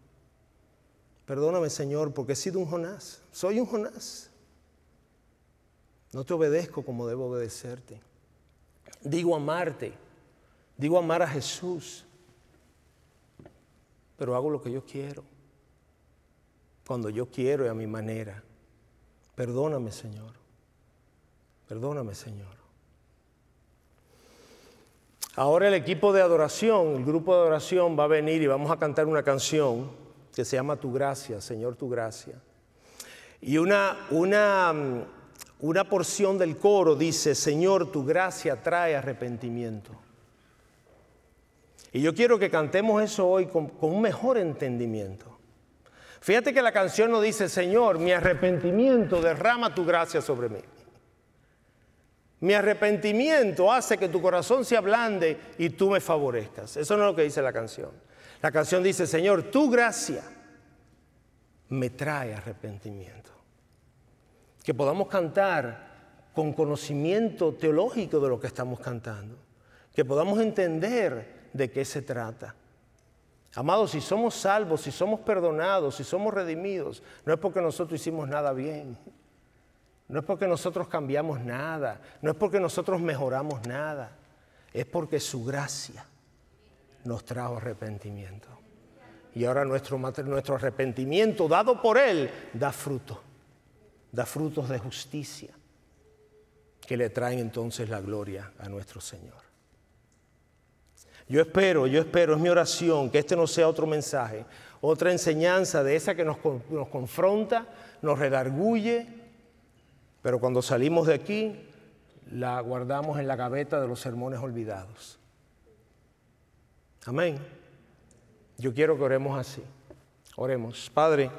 Perdóname, Señor, porque he sido un Jonás, soy un Jonás. No te obedezco como debo obedecerte. Digo amarte, digo amar a Jesús, pero hago lo que yo quiero, cuando yo quiero y a mi manera. Perdóname, Señor. Perdóname, Señor. Ahora el equipo de adoración, el grupo de adoración va a venir y vamos a cantar una canción que se llama Tu gracia, Señor, tu gracia. Y una, una, una porción del coro dice, Señor, tu gracia trae arrepentimiento. Y yo quiero que cantemos eso hoy con, un mejor entendimiento. Fíjate que la canción no dice, Señor, mi arrepentimiento derrama tu gracia sobre mí. Mi arrepentimiento hace que tu corazón se ablande y tú me favorezcas. Eso no es lo que dice la canción. La canción dice, Señor, tu gracia me trae arrepentimiento. Que podamos cantar con conocimiento teológico de lo que estamos cantando. Que podamos entender de qué se trata. Amados, si somos salvos, si somos perdonados, si somos redimidos, no es porque nosotros hicimos nada bien. No es porque nosotros cambiamos nada, no es porque nosotros mejoramos nada, es porque su gracia nos trajo arrepentimiento. Y ahora nuestro, nuestro arrepentimiento dado por Él da fruto, da frutos de justicia que le traen entonces la gloria a nuestro Señor. Yo espero, yo espero, es mi oración, que este no sea otro mensaje, otra enseñanza de esa que nos, nos confronta, nos redarguye, pero cuando salimos de aquí, la guardamos en la gaveta de los sermones olvidados. Amén. Yo quiero que oremos así. Oremos. Padre,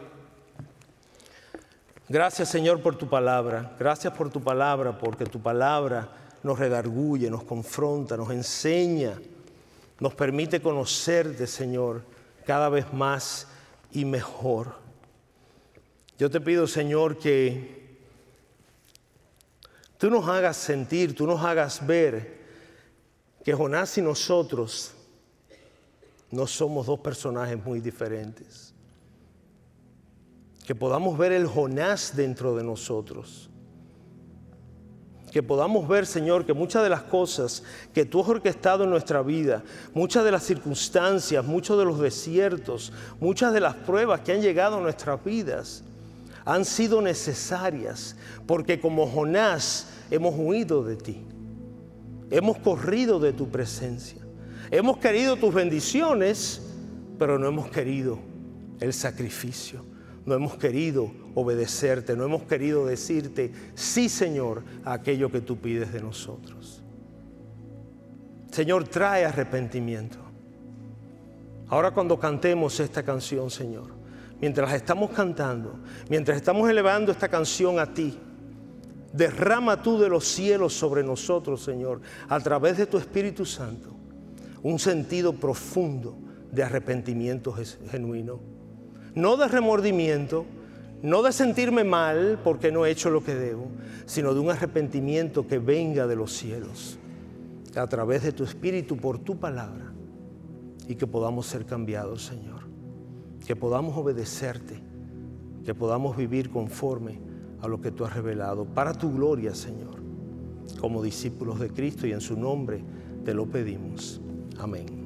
gracias Señor por tu palabra. Gracias por tu palabra, porque tu palabra nos redarguye, nos confronta, nos enseña, nos permite conocerte, Señor, cada vez más y mejor. Yo te pido, Señor, que tú nos hagas sentir, tú nos hagas ver que Jonás y nosotros no somos dos personajes muy diferentes. Que podamos ver el Jonás dentro de nosotros. Que podamos ver, Señor, que muchas de las cosas que tú has orquestado en nuestra vida, muchas de las circunstancias, muchos de los desiertos, muchas de las pruebas que han llegado a nuestras vidas, han sido necesarias, porque como Jonás hemos huido de ti, hemos corrido de tu presencia, hemos querido tus bendiciones, pero no hemos querido el sacrificio, no hemos querido obedecerte, no hemos querido decirte, sí Señor, a aquello que tú pides de nosotros. Señor, trae arrepentimiento. Ahora cuando cantemos esta canción, Señor, mientras estamos cantando, mientras estamos elevando esta canción a ti, derrama tú de los cielos sobre nosotros, Señor, a través de tu Espíritu Santo, un sentido profundo de arrepentimiento genuino. No de remordimiento, no de sentirme mal porque no he hecho lo que debo, sino de un arrepentimiento que venga de los cielos, a través de tu Espíritu por tu palabra, y que podamos ser cambiados, Señor que podamos obedecerte, que podamos vivir conforme a lo que tú has revelado, para tu gloria, Señor, como discípulos de Cristo y en su nombre te lo pedimos. Amén y amén.